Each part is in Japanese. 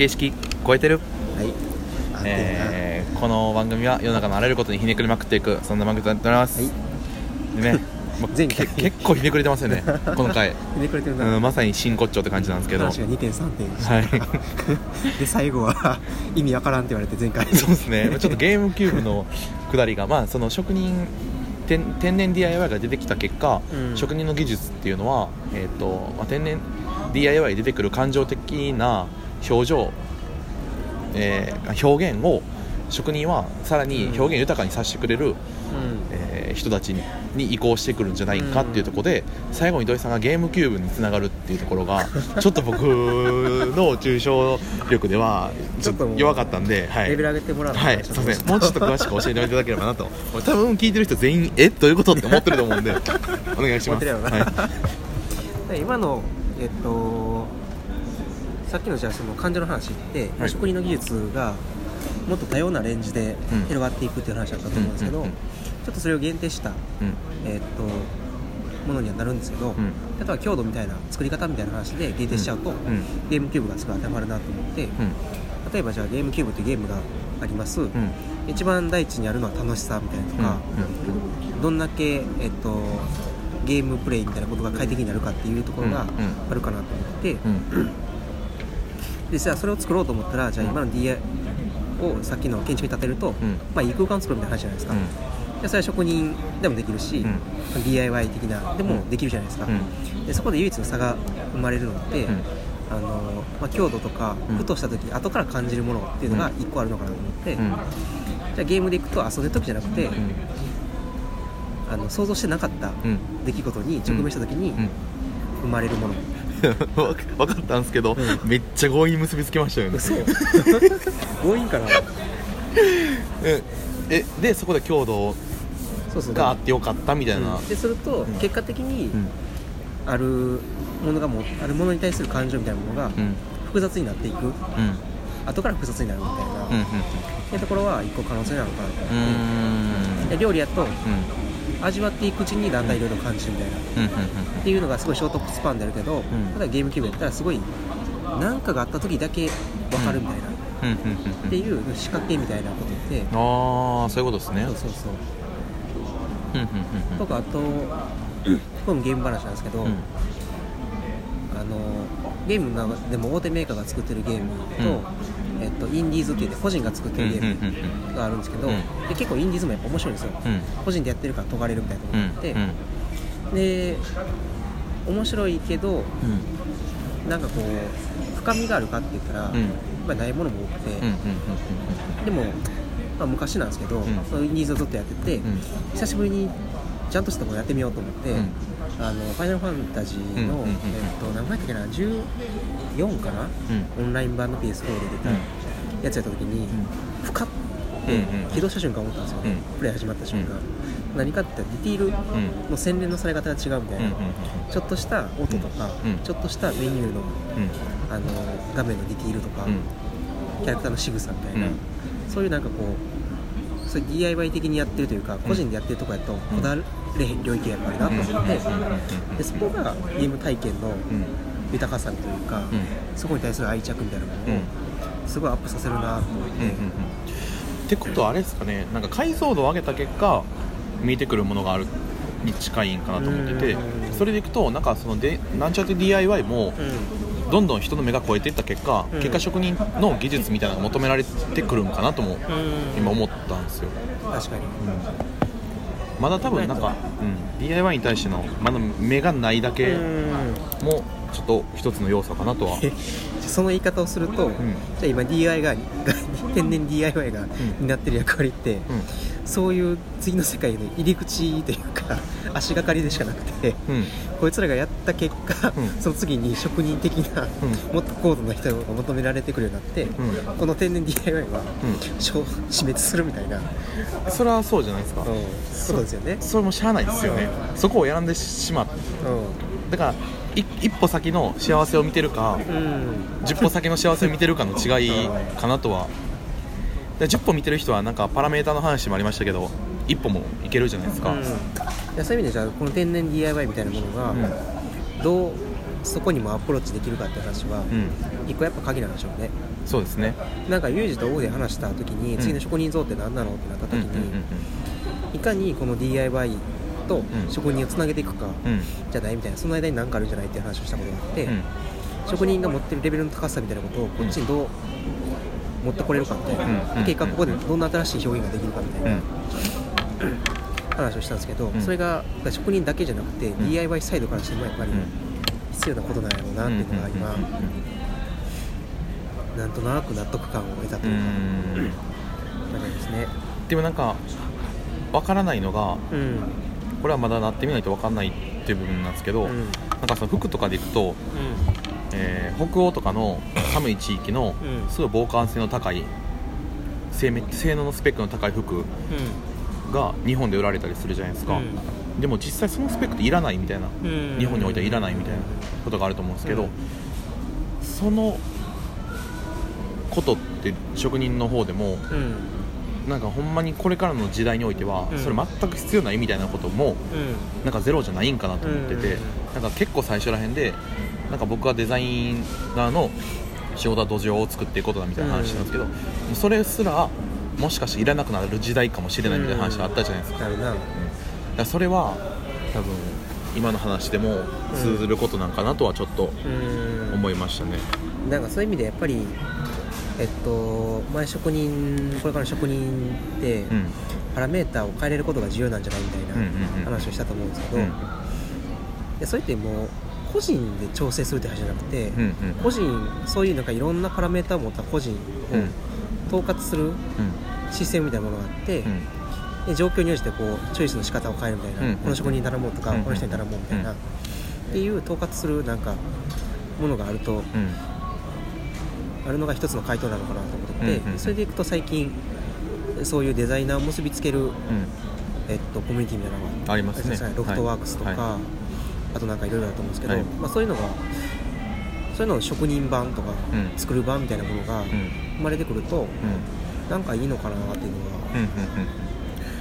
形式超えてる、はい。えーこの番組は世の中のあらゆることにひねくりまくっていくそんな番組となっております、はい。でねもう 前回。け結構ひねくれてますよね この回、なひねくれてるな、うん、まさに真骨頂って感じなんですけど。話が2点3点はい。で最後は意味わからんって言われて前回。そうですね。ちょっとゲームキューブの下りがまあその職人天天然 DIY が出てきた結果、うん。職人の技術っていうのは、えーとまあ、天然 DIY で出てくる感情的な表情、えー表現を職人はさらに表現豊かにさせてくれる、うん。えー人たちにに移行してくるんじゃないかっていうところで、最後に土井さんがゲームキューブにつながるっていうところが ちょっと僕の抽象力では ちょっと弱かったんで、はい、レベル上げてもらうのはい、すみません、もうちょっと詳しく教えていただければなと、多分聞いてる人全員、え？どういうことって思ってると思うんで、お願いします。はで今のえっとさっきのじゃあその患者の話って、はい。職人の技術がもっと多様なレンジでうん。広がっていくっていう話だったと思うんですけど、ちょっとそれを限定した、うん。えっとものにはなるんですけど、ん。例えば強度みたいな作り方みたいな話で限定しちゃうと、うん。ゲームキューブがすごい当てはまるなと思って、うん。例えばじゃあゲームキューブっていうゲームがあります、うん。一番第一にあるのは楽しさみたいなとか、どんだけ、えっと、ゲームプレイみたいなことが快適になるかっていうところがあるかなと思って、でじゃあそれを作ろうと思ったらじゃあ今の DI をさっきの建築に立てると、ん。まあ、いい空間を作るみたいな話じゃないですか、でそれは職人でもできるし、うん。DIY 的なでもできるじゃないですか、うん。でそこで唯一の差が生まれるのって、うん。あのまあ、強度とかうん。ふとした時後から感じるものっていうのが1個あるのかなと思って、うん。じゃあゲームでいくと遊んでる時じゃなくて、うん。あの想像してなかったうん。出来事に直面した時にうん。生まれるもの、分かったんですけど、うん。めっちゃ強引に結びつけましたよね。嘘。強引かな。ええでそこで強度そうそうがあってよかったみたいな。うん。ですると、ん。結果的にうん。あるものがもあるものに対する感情みたいなものがうん。複雑になっていく。うん。後から複雑になるみたいな、うんうんっていうところは一個可能性なのかなとう思ん。っ料理やとうん味わっていくうちにだんだんいろいろ感じるみたいな、っていうのがすごいショートスパンであるけど、ん。ただゲームキューブやったらすごい何かがあった時だけ分かるみたいな、っていう仕掛けみたいなことって、ああそういうことですね。そうそうそう。うんうんとかあとこれもゲーム話なんですけど、あのゲームの中でも大手メーカーが作ってるゲームと、えっと、インディーズって言って個人が作ってるゲームがあるんですけど、うん。で結構インディーズもやっぱ面白いんですよ、うん。個人でやってるから尖れるみたいなとこうんろがあって、うん。で面白いけどうん。なんかこう深みがあるかって言ったら、うん。やっぱりないものも多くて、うんうんでも、まあ、昔なんですけど、インディーズをずっとやってて、うん。久しぶりにちゃんとしたものやってみようと思って、うんあのファイナルファンタジーの、うんうんうん。うんえっと、何枚だっけな14かな、オンライン版の PS4 で出たやつやった時に、うん。うん起動した瞬間思ったんですよね、うん。プレイ始まった瞬間、何かって言ったらディティールの洗練のされ方が違うみたいな、うんうんうん。ちょっとした音とか、うん。ちょっとしたメニューのうん。あの画面のディティールとか、うん。キャラクターの仕草みたいな、うん。そういうなんかこうそういう DIY 的にやってるというか、個人でやってるとこやとこだわれへん領域やっぱりなと思って、でそこがゲーム体験の豊かさというか、うんそこに対する愛着みたいなものをすごいアップさせるなと思って、うんうんってことはあれですかねなんか解像度を上げた結果見えてくるものがあるに近いんかなと思っててそれでいくとなんかそのでなんちゃって DIY もどんどん人の目が超えていった結果、うん結果職人の技術みたいなのが求められてくるんかなとも今思ったんですよ、確かにまだ多分なんか、うん、DIY に対してのまだ目がないだけうん。もちょっと一つの要素かなとは。えその言い方をすると、ん。じゃあ今 DIY がが 天然 DIY がん。担ってる役割って、うん。そういう次の世界の入り口というか 足がかりでしかなくて、うん。こいつらがやった結果、うん。その次に職人的な、うもっと高度な人が求められてくるようになって、ん。この天然 DIY は、死滅するみたいな、それはそうじゃないですか、ことですよね。それもしゃあないですよね。そこを選んでしまってうだからい一歩先の幸せを見てるかん、うん。10歩先の幸せを見てるかの違いかなとは。で10歩見てる人はなんかパラメータの話もありましたけど一歩もいけるじゃないですか、うんそういう意味でじゃあこの天然 DIY みたいなものが、うん。どうそこにもアプローチできるかって話は、うん。一個やっぱ鍵なんでしょうね。そうですね。なんかユージとオフで話した時に、うん。次の職人像って何なのってなった時に、いかにこの DIY とん。職人をつなげていくかじゃないみたいなその間に何かあるんじゃないっていう話をしたことがあって、うん。職人が持ってるレベルの高さみたいなことをこっちにどう持ってこれるかみたいな、うん結果ここでどんな新しい表現ができるかみたいな、うん話をしたんですけど、うん。それが職人だけじゃなくて、ん。DIY サイドからしてもやっぱり必要なことなんやろうなっていうのが今、なんとなく納得感を得たとういうか、ん。なんかですね。でもなんかわからないのがうん。これはまだなってみないとわかんないっていう部分なんですけど、うん。なんかその服とかでいくと、えー北欧とかの寒い地域のうん。すごい防寒性の高い性能のスペックの高い服が日本で売られたりするじゃないですか、でも実際そのスペックっていらないみたいな。うん。日本においてはいらないみたいなことがあると思うんですけど、うん。そのことって職人の方でもうん。なんかほんまにこれからの時代においてはうん。それ全く必要ないみたいなこともうん。なんかゼロじゃないんかなと思ってて、うん。なんか結構最初らへんでなんか僕はデザイナーの仕事は土壌を作っていくことだみたいな話なんですけど、それすらもしかしていらなくなる時代かもしれないみたいな話があったじゃないですか,、な。るなだからそれは多分今の話でも通ずることなんかなとはちょっとうん。思いましたね、なんかそういう意味でやっぱりえっと前職人これからの職人って、うん。パラメーターを変えれることが重要なんじゃないみたいうんうんうん。な話をしたと思うんですけど、うん。でそれってもう個人で調整するって話じゃなくて、うんうん。個人そういうなんかいろんなパラメーターを持った個人をうん統括するうん。システムみたいなものがあって、うん。で状況に応じてこうチョイスの仕方を変えるみたいな、うんこの職人に頼もうとか、うんこの人に頼もうみたいな、うんっていう統括するなんかものがあるとうん。あるのが一つの回答なのかなと思ってそれでいくと最近そういうデザイナーを結びつける、うん。えっと、コミュニティみたいなのがありますね。ロフトワークスとか、はあとなんかいろいろだと思うんですけど、はい。まあ、そういうのがそういうのの職人版とか、うん。作る版みたいなものがうん。生まれてくると、うん。なんかいいのかなっていうのが、うんうんうん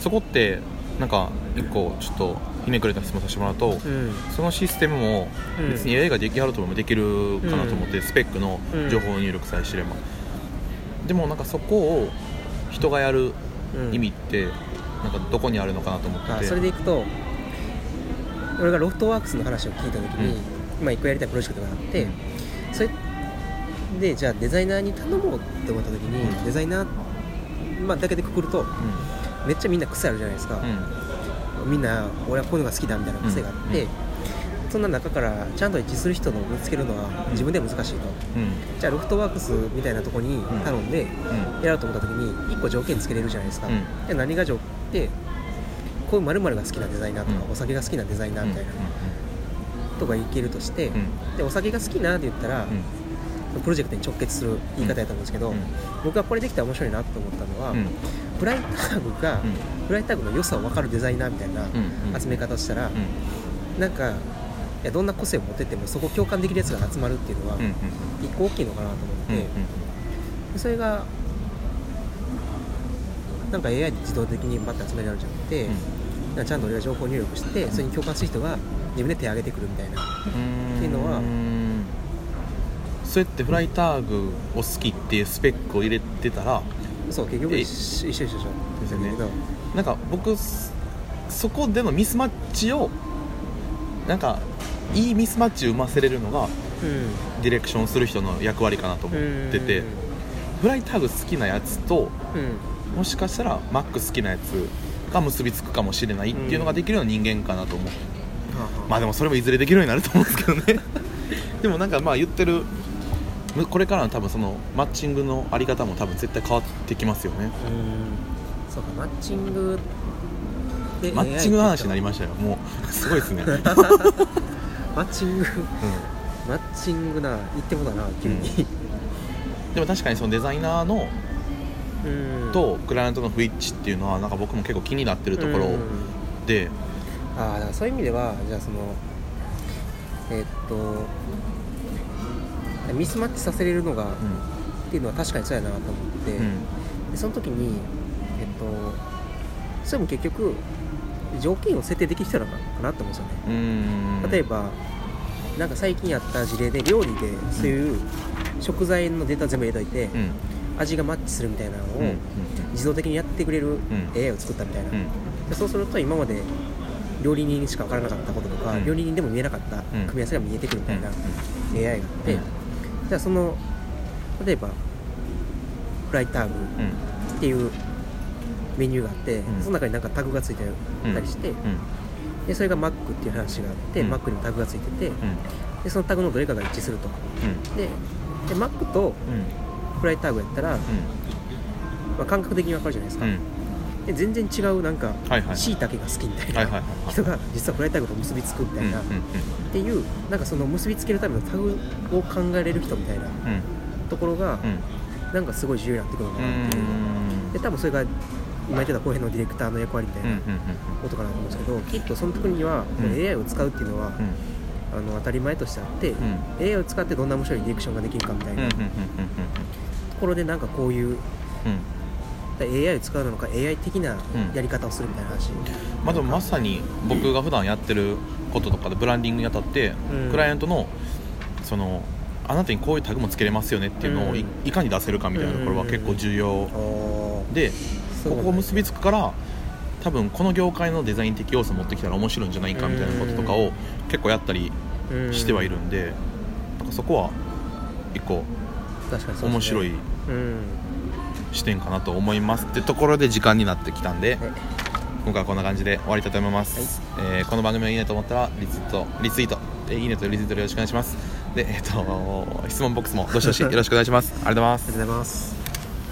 そこってなんか一個ちょっとひねくれた質問させてもらうと、うん。そのシステムもうん。別に AI が出来上がるともできるかなと思って、うん。スペックの情報入力さえ知れば、でもなんかそこを人がやるうん。意味ってなんかどこにあるのかなと思ってそれでいくと俺がロフトワークスの話を聞いた時に、今一個やりたいプロジェクトがあって、うんそれでじゃあデザイナーに頼もうって思った時に、うん。デザイナー、まあ、だけでくくるとうめっちゃみんな癖あるじゃないですか、みんな俺はこういうのが好きだみたいな癖があって、うん。そんな中からちゃんと一致する人のを見つけるのはうん。自分では難しいと、うん。じゃあロフトワークスみたいなとこに頼んでうん。やろうと思った時に1個条件つけれるじゃないですか、うん。で何が条件でこういうが好きなデザイナーとか、うん。お酒が好きなデザイナーみたいな、とかいけるとして、うん。うんでお酒が好きなって言ったら、プロジェクトに直結する言い方やと思うんですけど、うん。僕がこれできたら面白いなと思ったのは、うん。フライタグが、うん。フライタグの良さを分かるデザイナーみたいな集め方をしたら、うん。なんかいやどんな個性を持っててもそこ共感できるやつが集まるっていうのは、一個大きいのかなと思って、うそれがなんか AI で自動的にバッて集められるんじゃなくて、ちゃんと俺が情報入力してそれに共感する人が自分で手を挙げてくるみたいな。っていうのはん。そうやってフライターグを好きっていうスペックを入れてたらそう結局え一緒一緒一緒ですよね。なんか僕そそこでのミスマッチをなんかいいミスマッチを生ませれるのがディレクションする人の役割かなと思っててフライタグ好きなやつともしかしたら Mac 好きなやつが結びつくかもしれないっていうのができるような人間かなと思う、はあはあまあでもそれもいずれできるようになると思うんですけどね。でもなんかまあ言ってるむこれからの多分そのマッチングのあり方も多分絶対変わってきますよね。うん。そうかマッチングでマッチングの話になりまましたよ。もうすごいですね、うん、マッチング。マッチングな言ってもだな急に、でも確かにそのデザイナーのうんとクライアントの不一致っていうのはなんか僕も結構気になってるところうん。で、ああだからそういう意味ではじゃあそのえーっとミスマッチさせれるのが、っていうのは確かにそうやなと思って、うん。でその時にえっとそれも結局条件を設定できる人なのかなって思うんですよね。うんうん例えばなんか最近やった事例で料理でそういう食材のデータ全部入れといて、うん味がマッチするみたいなのをうん自動的にやってくれるん。AI を作ったみたいな、うん。でそうすると今まで料理人にしか分からなかったこととか、うん。料理人でも見えなかった組み合わせが見えてくるみたいな AI があって、うん。じゃあその例えばフライターグうん。っていうメニューがあって、うん。その中になんかタグがついてたりして、うん。でそれが Mac っていう話があって、うん。Mac にもタグがついててうん。でそのタグのどれかが一致すると。うん。でで Mac とうんフライターグやったら、まあ、感覚的に分かるじゃないですか、うん。で全然違うなんかしいたけが好きみたいな。人が実はフライターグと結びつくみたいな、っていうなんかその結びつけるためのタグを考えれる人みたいなうん。ところがうん。なんかすごい重要になってくるのかうなっていう、ん。で多分それが今言ってた後編のディレクターの役割みたいなことかなと思うんですけど、きっとその時には、うん。AI を使うっていうのは、うん。あの当たり前としてあって、ん。AI を使ってどんな面白いディレクションができるかみたいなころでなんかこういううん。AI を使うのか AI 的なうん。やり方をするみたいな話、まあ、でもまさに僕が普段やってることとかでブランディングにあたって、うん。クライアントのそのあなたにこういうタグもつけれますよねっていうのをい,、うん。かに出せるかみたいなところは結構重要。でここを結びつくから多分この業界のデザイン的要素を持ってきたら面白いんじゃないかみたいなこととかを結構やったりうんしてはいるんでなんかそこは一個面白いうん視点かなと思いますってところで時間になってきたんではい。今回はこんな感じで終わりたいと思います、えーこの番組がいいねと思ったらリツイートリツイート。えーいいねとリツイートよろしくお願いします。でえっ、と質問ボックスもどしどしよろしくお願いします。ありがとうございます。ありがとうございます